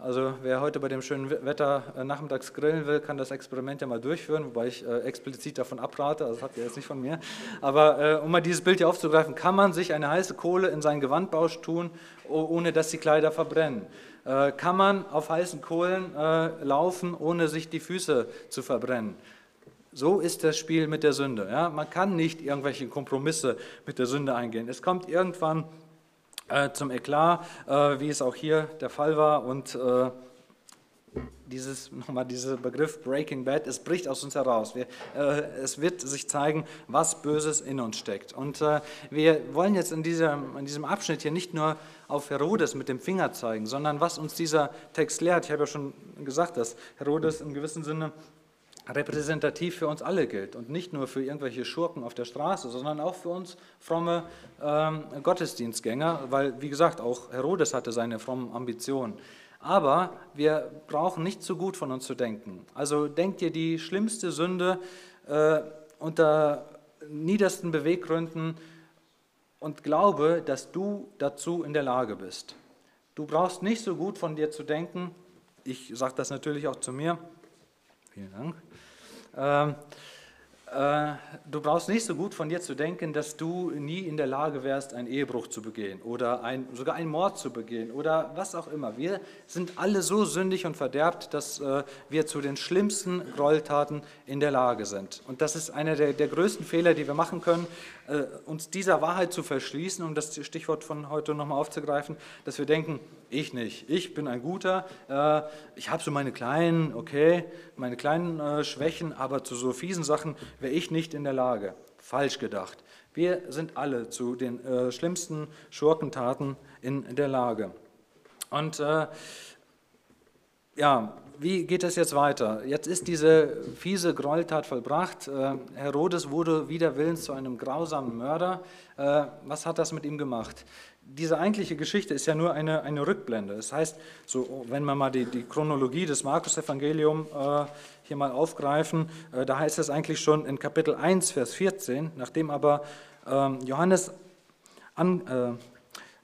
also wer heute bei dem schönen Wetter äh, nachmittags grillen will, kann das Experiment ja mal durchführen, wobei ich äh, explizit davon abrate, also das habt ihr jetzt nicht von mir. Aber äh, um mal dieses Bild hier aufzugreifen, kann man sich eine heiße Kohle in seinen Gewandbausch tun, ohne dass die Kleider verbrennen? Kann man auf heißen Kohlen laufen, ohne sich die Füße zu verbrennen? So ist das Spiel mit der Sünde. Ja? Man kann nicht irgendwelche Kompromisse mit der Sünde eingehen. Es kommt irgendwann äh, zum Eklat, äh, wie es auch hier der Fall war. Und äh, dieses, nochmal dieser Begriff Breaking Bad, es bricht aus uns heraus. Wir, äh, es wird sich zeigen, was Böses in uns steckt. Und äh, wir wollen jetzt in diesem, in diesem Abschnitt hier nicht nur auf Herodes mit dem Finger zeigen, sondern was uns dieser Text lehrt. Ich habe ja schon gesagt, dass Herodes im gewissen Sinne repräsentativ für uns alle gilt und nicht nur für irgendwelche Schurken auf der Straße, sondern auch für uns fromme ähm, Gottesdienstgänger, weil, wie gesagt, auch Herodes hatte seine frommen Ambitionen. Aber wir brauchen nicht zu gut von uns zu denken. Also denk dir die schlimmste Sünde äh, unter niedersten Beweggründen und glaube, dass du dazu in der Lage bist. Du brauchst nicht so gut von dir zu denken. Ich sage das natürlich auch zu mir. Vielen Dank. Ähm, äh, du brauchst nicht so gut von dir zu denken, dass du nie in der Lage wärst, einen Ehebruch zu begehen oder ein, sogar einen Mord zu begehen oder was auch immer. Wir sind alle so sündig und verderbt, dass äh, wir zu den schlimmsten Gräueltaten in der Lage sind. Und das ist einer der, der größten Fehler, die wir machen können, uns dieser Wahrheit zu verschließen, um das Stichwort von heute nochmal aufzugreifen, dass wir denken, ich nicht, ich bin ein Guter, äh, ich habe so meine kleinen, okay, meine kleinen äh, Schwächen, aber zu so fiesen Sachen wäre ich nicht in der Lage. Falsch gedacht. Wir sind alle zu den äh, schlimmsten Schurkentaten in der Lage. Und äh, ja, wie geht es jetzt weiter? Jetzt ist diese fiese Gräueltat vollbracht. Äh, Herodes wurde wider Willens zu einem grausamen Mörder. Äh, was hat das mit ihm gemacht? Diese eigentliche Geschichte ist ja nur eine, eine Rückblende. Das heißt, so, wenn wir mal die, die Chronologie des Markus-Evangeliums äh, hier mal aufgreifen, äh, da heißt es eigentlich schon in Kapitel 1, Vers 14, nachdem aber ähm, Johannes, an, äh,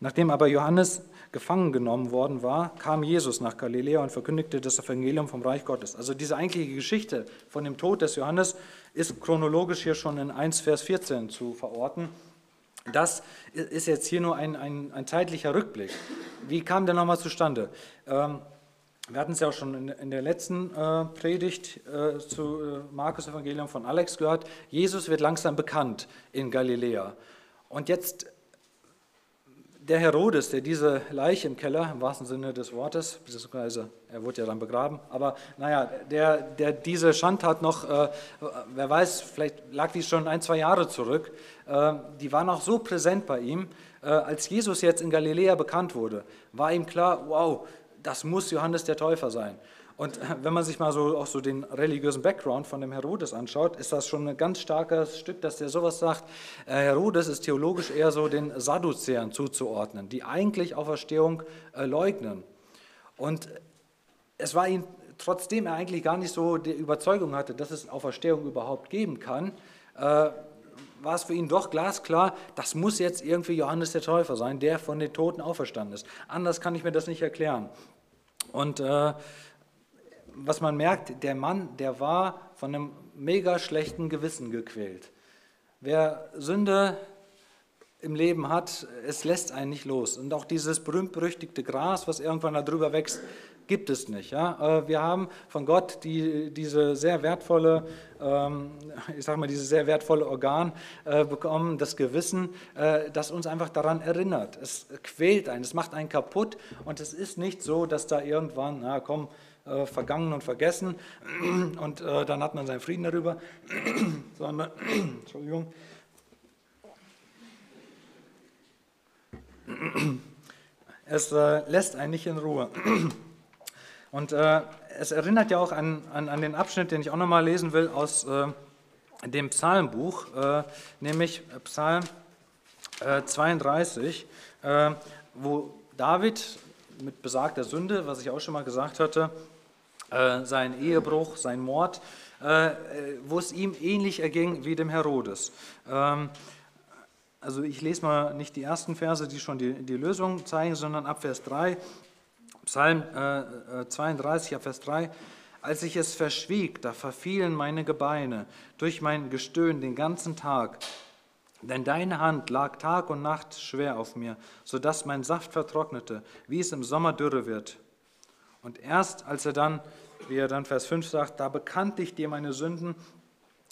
nachdem aber Johannes gefangen genommen worden war, kam Jesus nach Galiläa und verkündigte das Evangelium vom Reich Gottes. Also diese eigentliche Geschichte von dem Tod des Johannes ist chronologisch hier schon in 1, Vers 14 zu verorten. Das ist jetzt hier nur ein, ein, ein zeitlicher Rückblick. Wie kam der nochmal zustande? Ähm, wir hatten es ja auch schon in, in der letzten äh, Predigt äh, zu äh, Markus Evangelium von Alex gehört. Jesus wird langsam bekannt in Galiläa. Und jetzt der Herodes, der diese Leiche im Keller, im wahrsten Sinne des Wortes, beziehungsweise er wurde ja dann begraben, aber naja, der, der diese Schandtat noch, äh, wer weiß, vielleicht lag die schon ein, zwei Jahre zurück, äh, die war noch so präsent bei ihm. Äh, als Jesus jetzt in Galiläa bekannt wurde, war ihm klar, wow, das muss Johannes der Täufer sein. Und wenn man sich mal so auch so den religiösen Background von dem Herodes anschaut, ist das schon ein ganz starkes Stück, dass der sowas sagt. Äh, Herodes ist theologisch eher so den Sadduzäern zuzuordnen, die eigentlich Auferstehung äh, leugnen. Und es war ihm, trotzdem er eigentlich gar nicht so die Überzeugung hatte, dass es Auferstehung überhaupt geben kann, äh, war es für ihn doch glasklar, das muss jetzt irgendwie Johannes der Täufer sein, der von den Toten auferstanden ist. Anders kann ich mir das nicht erklären. Und äh, was man merkt, der Mann, der war von einem mega schlechten Gewissen gequält. Wer Sünde im Leben hat, es lässt einen nicht los. Und auch dieses berühmt-berüchtigte Gras, was irgendwann darüber wächst, gibt es nicht. Ja? Äh, wir haben von Gott die, diese sehr wertvolle, ähm, ich sag mal, dieses sehr wertvolle Organ äh, bekommen, das Gewissen, äh, das uns einfach daran erinnert. Es quält einen, es macht einen kaputt und es ist nicht so, dass da irgendwann, na komm, äh, vergangen und vergessen. Und äh, dann hat man seinen Frieden darüber, sondern, Entschuldigung, es äh, lässt einen nicht in Ruhe. Und äh, es erinnert ja auch an, an, an, den Abschnitt, den ich auch nochmal lesen will aus äh, dem Psalmbuch, äh, nämlich Psalm 32, wo David mit besagter Sünde, was ich auch schon mal gesagt hatte, äh, sein Ehebruch, sein Mord, äh, wo es ihm ähnlich erging wie dem Herodes. Ähm, also ich lese mal nicht die ersten Verse, die schon die, die Lösung zeigen, sondern ab Vers 3, Psalm 32, äh, ab Vers 3. Als ich es verschwieg, da verfielen meine Gebeine durch mein Gestöhn den ganzen Tag. Denn deine Hand lag Tag und Nacht schwer auf mir, sodass mein Saft vertrocknete, wie es im Sommer dürre wird. Und erst als er dann wie er dann Vers 5 sagt, da bekannte ich dir meine Sünden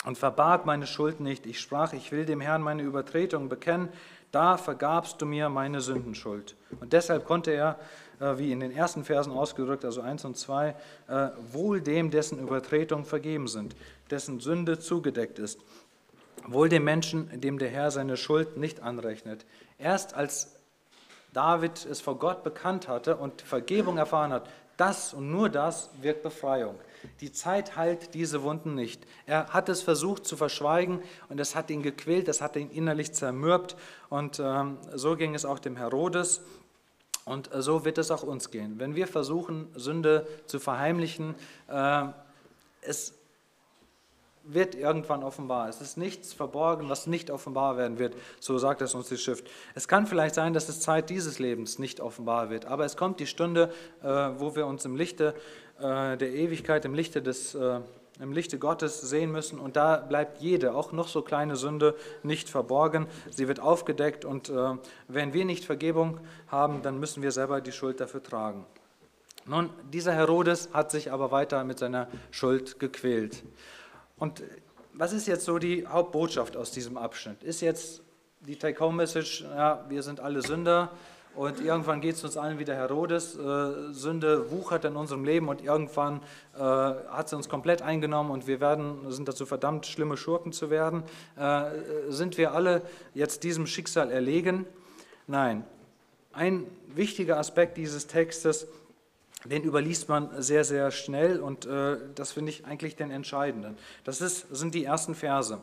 und verbarg meine Schuld nicht. Ich sprach, ich will dem Herrn meine Übertretung bekennen, da vergabst du mir meine Sündenschuld. Und deshalb konnte er, äh, wie in den ersten Versen ausgedrückt, also 1 und 2, äh, wohl dem, dessen Übertretungen vergeben sind, dessen Sünde zugedeckt ist. Wohl dem Menschen, dem der Herr seine Schuld nicht anrechnet. Erst als David es vor Gott bekannt hatte und Vergebung erfahren hat, das und nur das wirkt Befreiung. Die Zeit heilt diese Wunden nicht. Er hat es versucht zu verschweigen und es hat ihn gequält, es hat ihn innerlich zermürbt. Und ähm, so ging es auch dem Herodes. Und äh, so wird es auch uns gehen. Wenn wir versuchen, Sünde zu verheimlichen, äh, es wird irgendwann offenbar. Es ist nichts verborgen, was nicht offenbar werden wird, so sagt es uns die Schrift. Es kann vielleicht sein, dass es Zeit dieses Lebens nicht offenbar wird, aber es kommt die Stunde, äh, wo wir uns im Lichte äh, der Ewigkeit, im Lichte des, äh, im Lichte Gottes sehen müssen und da bleibt jede, auch noch so kleine Sünde, nicht verborgen. Sie wird aufgedeckt und wenn wir nicht Vergebung haben, dann müssen wir selber die Schuld dafür tragen. Nun, dieser Herodes hat sich aber weiter mit seiner Schuld gequält. Und was ist jetzt so die Hauptbotschaft aus diesem Abschnitt? Ist jetzt die Take-Home-Message, ja, wir sind alle Sünder, und irgendwann geht es uns allen wieder Herodes. Äh, Sünde wuchert in unserem Leben und irgendwann äh, hat sie uns komplett eingenommen und wir werden, sind dazu verdammt, schlimme Schurken zu werden. Äh, sind wir alle jetzt diesem Schicksal erlegen? Nein. Ein wichtiger Aspekt dieses Textes, den überliest man sehr, sehr schnell und äh, das finde ich eigentlich den entscheidenden. Das ist, sind die ersten Verse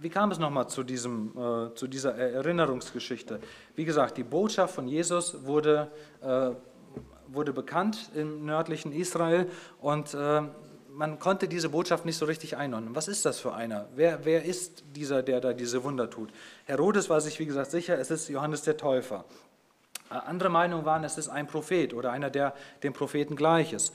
wie kam es nochmal zu, diesem, äh, zu dieser Erinnerungsgeschichte? Wie gesagt, die Botschaft von Jesus wurde, äh, wurde bekannt im nördlichen Israel und äh, man konnte diese Botschaft nicht so richtig einordnen. Was ist das für einer? Wer, wer ist dieser, der da diese Wunder tut? Herodes war sich, wie gesagt, sicher, es ist Johannes der Täufer. Äh, andere Meinungen waren, es ist ein Prophet oder einer, der dem Propheten gleich ist.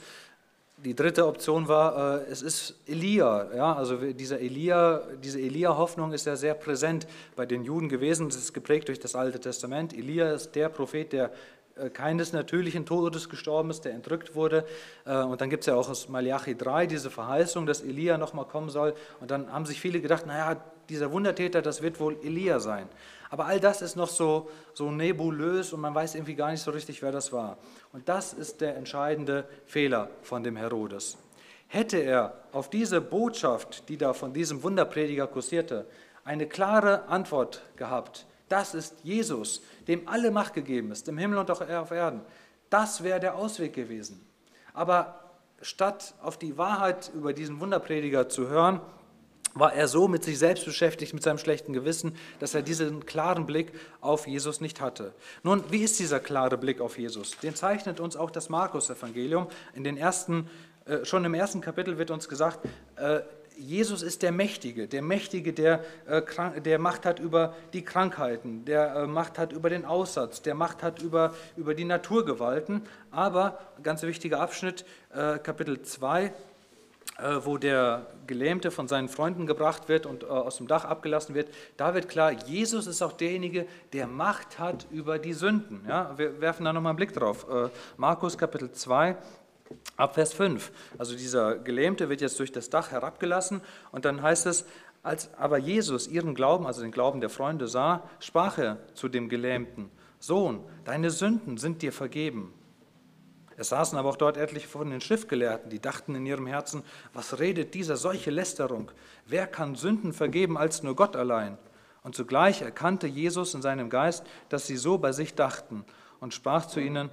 Die dritte Option war, äh, es ist Elia. Ja, also dieser Elia, diese Elia-Hoffnung ist ja sehr präsent bei den Juden gewesen. Das ist geprägt durch das Alte Testament. Elia ist der Prophet, der äh, keines natürlichen Todes gestorben ist, der entrückt wurde. Und dann gibt es ja auch aus Malachi 3 diese Verheißung, dass Elia nochmal kommen soll. Und dann haben sich viele gedacht, naja, dieser Wundertäter, das wird wohl Elia sein. Aber all das ist noch so, so nebulös und man weiß irgendwie gar nicht so richtig, wer das war. Und das ist der entscheidende Fehler von dem Herodes. Hätte er auf diese Botschaft, die da von diesem Wunderprediger kursierte, eine klare Antwort gehabt, das ist Jesus, dem alle Macht gegeben ist, im Himmel und auch auf Erden, das wäre der Ausweg gewesen. Aber statt auf die Wahrheit über diesen Wunderprediger zu hören, war er so mit sich selbst beschäftigt, mit seinem schlechten Gewissen, dass er diesen klaren Blick auf Jesus nicht hatte. Nun, wie ist dieser klare Blick auf Jesus? Den zeichnet uns auch das Markus-Evangelium. In den ersten, äh, schon im ersten Kapitel wird uns gesagt, äh, Jesus ist der Mächtige, der Mächtige, der, äh, der Macht hat über die Krankheiten, der äh, Macht hat über den Aussatz, der Macht hat über, über die Naturgewalten. Aber, ganz wichtiger Abschnitt, äh, Kapitel 2, äh, wo der Gelähmte von seinen Freunden gebracht wird und äh, aus dem Dach abgelassen wird, da wird klar, Jesus ist auch derjenige, der Macht hat über die Sünden. Ja, wir werfen da nochmal einen Blick drauf. Äh, Markus Kapitel 2, ab Vers 5. Also dieser Gelähmte wird jetzt durch das Dach herabgelassen und dann heißt es, als aber Jesus ihren Glauben, also den Glauben der Freunde sah, sprach er zu dem Gelähmten, Sohn, deine Sünden sind dir vergeben. Es saßen aber auch dort etliche von den Schriftgelehrten, die dachten in ihrem Herzen, was redet dieser solche Lästerung? Wer kann Sünden vergeben als nur Gott allein? Und zugleich erkannte Jesus in seinem Geist, dass sie so bei sich dachten und sprach zu ihnen,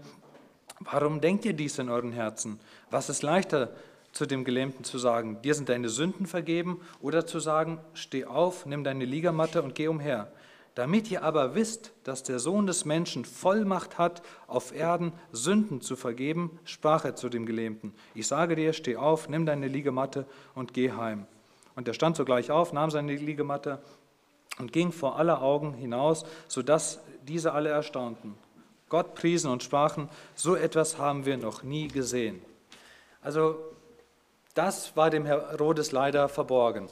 warum denkt ihr dies in euren Herzen? Was ist leichter zu dem Gelähmten zu sagen, dir sind deine Sünden vergeben oder zu sagen, steh auf, nimm deine Liegematte und geh umher? Damit ihr aber wisst, dass der Sohn des Menschen Vollmacht hat, auf Erden Sünden zu vergeben, sprach er zu dem Gelähmten. Ich sage dir, steh auf, nimm deine Liegematte und geh heim. Und er stand sogleich auf, nahm seine Liegematte und ging vor aller Augen hinaus, sodass diese alle erstaunten. Gott priesen und sprachen, so etwas haben wir noch nie gesehen. Also das war dem Herodes leider verborgen.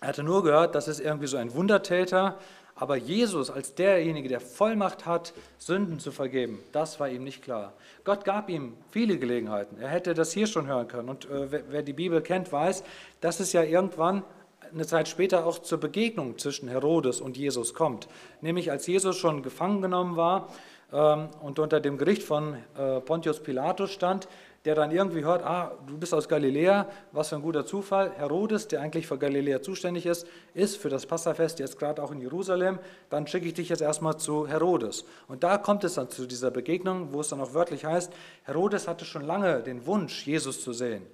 Er hatte nur gehört, das ist irgendwie so ein Wundertäter, aber Jesus als derjenige, der Vollmacht hat, Sünden zu vergeben, das war ihm nicht klar. Gott gab ihm viele Gelegenheiten. Er hätte das hier schon hören können. Und äh, wer die Bibel kennt, weiß, dass es ja irgendwann eine Zeit später auch zur Begegnung zwischen Herodes und Jesus kommt. Nämlich als Jesus schon gefangen genommen war ähm, und unter dem Gericht von äh, Pontius Pilatus stand, der dann irgendwie hört, ah, du bist aus Galiläa, was für ein guter Zufall. Herodes, der eigentlich für Galiläa zuständig ist, ist für das Passafest jetzt gerade auch in Jerusalem, dann schicke ich dich jetzt erstmal zu Herodes. Und da kommt es dann zu dieser Begegnung, wo es dann auch wörtlich heißt, Herodes hatte schon lange den Wunsch, Jesus zu sehen.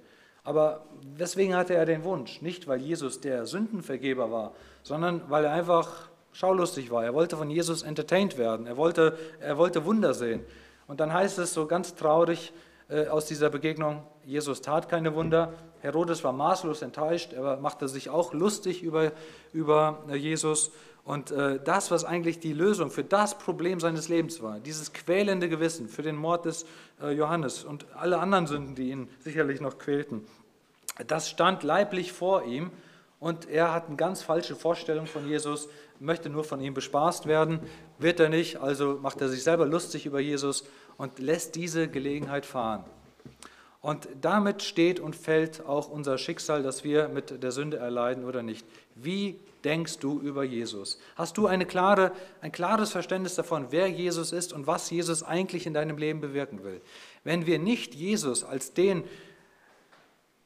Aber weswegen hatte er den Wunsch? Nicht, weil Jesus der Sündenvergeber war, sondern weil er einfach schaulustig war. Er wollte von Jesus entertained werden. Er wollte, er wollte Wunder sehen. Und dann heißt es so ganz traurig, aus dieser Begegnung. Jesus tat keine Wunder. Herodes war maßlos enttäuscht. Er machte sich auch lustig über, über äh, Jesus. Und äh, das, was eigentlich die Lösung für das Problem seines Lebens war, dieses quälende Gewissen für den Mord des Johannes und alle anderen Sünden, die ihn sicherlich noch quälten, das stand leiblich vor ihm und er hat eine ganz falsche Vorstellung von Jesus, möchte nur von ihm bespaßt werden, wird er nicht, also macht er sich selber lustig über Jesus und lässt diese Gelegenheit fahren. Und damit steht und fällt auch unser Schicksal, dass wir mit der Sünde erleiden oder nicht. Wie denkst du über Jesus? Hast du eine klare, ein klares Verständnis davon, wer Jesus ist und was Jesus eigentlich in deinem Leben bewirken will? Wenn wir nicht Jesus als den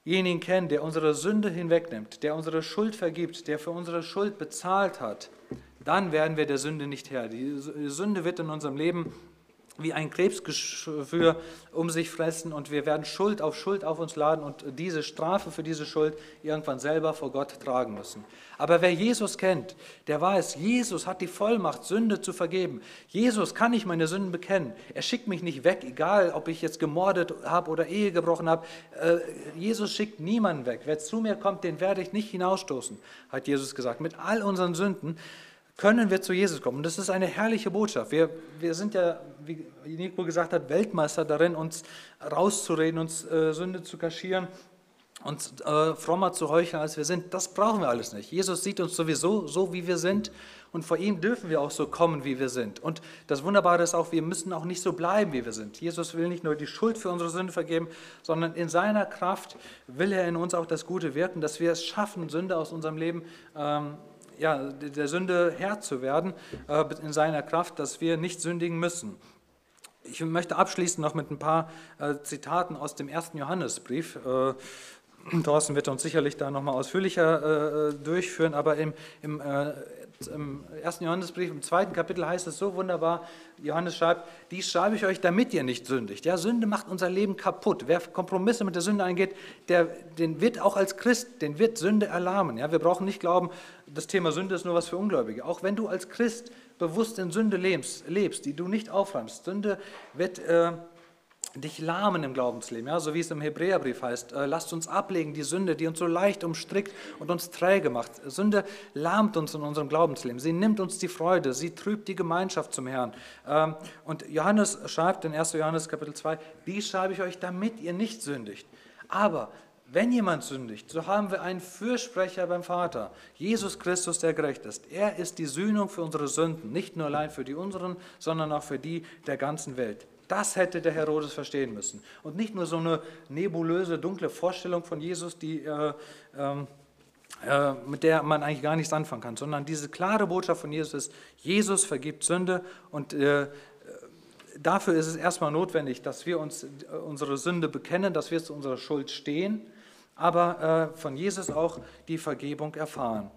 denjenigen kennen, der unsere Sünde hinwegnimmt, der unsere Schuld vergibt, der für unsere Schuld bezahlt hat, dann werden wir der Sünde nicht Herr. Die Sünde wird in unserem Leben wie ein Krebsgeschwür um sich fressen und wir werden Schuld auf Schuld auf uns laden und diese Strafe für diese Schuld irgendwann selber vor Gott tragen müssen. Aber wer Jesus kennt, der weiß, Jesus hat die Vollmacht, Sünde zu vergeben. Jesus kann ich meine Sünden bekennen. Er schickt mich nicht weg, egal ob ich jetzt gemordet habe oder Ehe gebrochen habe. Äh, Jesus schickt niemanden weg. Wer zu mir kommt, den werde ich nicht hinausstoßen, hat Jesus gesagt. Mit all unseren Sünden können wir zu Jesus kommen. Und das ist eine herrliche Botschaft. Wir, wir sind ja, wie Nico gesagt hat, Weltmeister darin, uns rauszureden, uns äh, Sünde zu kaschieren, uns äh, frommer zu heucheln, als wir sind. Das brauchen wir alles nicht. Jesus sieht uns sowieso so, wie wir sind. Und vor ihm dürfen wir auch so kommen, wie wir sind. Und das Wunderbare ist auch, wir müssen auch nicht so bleiben, wie wir sind. Jesus will nicht nur die Schuld für unsere Sünde vergeben, sondern in seiner Kraft will er in uns auch das Gute wirken, dass wir es schaffen, Sünde aus unserem Leben ähm, ja, der Sünde Herr zu werden äh, in seiner Kraft, dass wir nicht sündigen müssen. Ich möchte abschließen noch mit ein paar äh, Zitaten aus dem ersten Johannesbrief. Äh, Thorsten wird uns sicherlich da nochmal ausführlicher durchführen, aber im, im im ersten Johannesbrief, im zweiten Kapitel heißt es so wunderbar, Johannes schreibt, dies schreibe ich euch, damit ihr nicht sündigt. Ja, Sünde macht unser Leben kaputt. Wer Kompromisse mit der Sünde eingeht, der, den wird auch als Christ, den wird Sünde erlahmen. Ja, wir brauchen nicht glauben, das Thema Sünde ist nur was für Ungläubige. Auch wenn du als Christ bewusst in Sünde lebst, lebst die du nicht aufräumst, Sünde wird... Äh, dich lahmen im Glaubensleben, ja, so wie es im Hebräerbrief heißt. Äh, lasst uns ablegen die Sünde, die uns so leicht umstrickt und uns träge macht. Sünde lahmt uns in unserem Glaubensleben. Sie nimmt uns die Freude, sie trübt die Gemeinschaft zum Herrn. Ähm, und Johannes schreibt in 1. Johannes Kapitel 2, dies schreibe ich euch, damit ihr nicht sündigt. Aber wenn jemand sündigt, so haben wir einen Fürsprecher beim Vater, Jesus Christus, der gerecht ist. Er ist die Sühnung für unsere Sünden, nicht nur allein für die unseren, sondern auch für die der ganzen Welt. Das hätte der Herodes verstehen müssen. Und nicht nur so eine nebulöse, dunkle Vorstellung von Jesus, die, äh, äh, mit der man eigentlich gar nichts anfangen kann, sondern diese klare Botschaft von Jesus ist, Jesus vergibt Sünde und äh, dafür ist es erstmal notwendig, dass wir uns äh, unsere Sünde bekennen, dass wir zu unserer Schuld stehen, aber äh, von Jesus auch die Vergebung erfahren.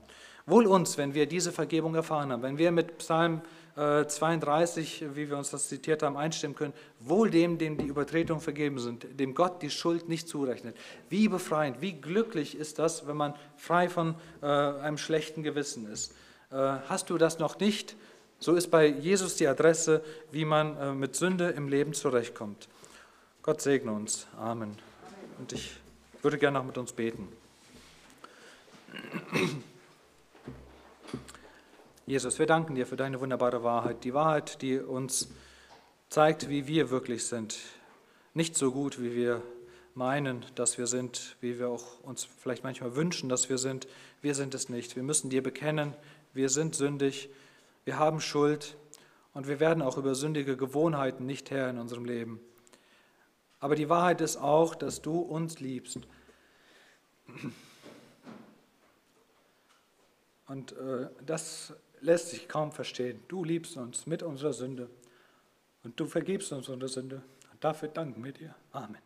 Wohl uns, wenn wir diese Vergebung erfahren haben, wenn wir mit Psalm 32, äh, wie wir uns das zitiert haben, einstimmen können, wohl dem, dem die Übertretungen vergeben sind, dem Gott die Schuld nicht zurechnet. Wie befreiend, wie glücklich ist das, wenn man frei von äh, einem schlechten Gewissen ist. Äh, hast du das noch nicht? So ist bei Jesus die Adresse, wie man äh, mit Sünde im Leben zurechtkommt. Gott segne uns. Amen. Und ich würde gerne noch mit uns beten. Jesus, wir danken dir für deine wunderbare Wahrheit, die Wahrheit, die uns zeigt, wie wir wirklich sind. Nicht so gut, wie wir meinen, dass wir sind, wie wir auch uns vielleicht manchmal wünschen, dass wir sind. Wir sind es nicht. Wir müssen dir bekennen, wir sind sündig, wir haben Schuld und wir werden auch über sündige Gewohnheiten nicht Herr in unserem Leben. Aber die Wahrheit ist auch, dass du uns liebst. Und äh, das lässt sich kaum verstehen. Du liebst uns mit unserer Sünde und du vergibst uns unsere Sünde. Und dafür danken wir dir. Amen.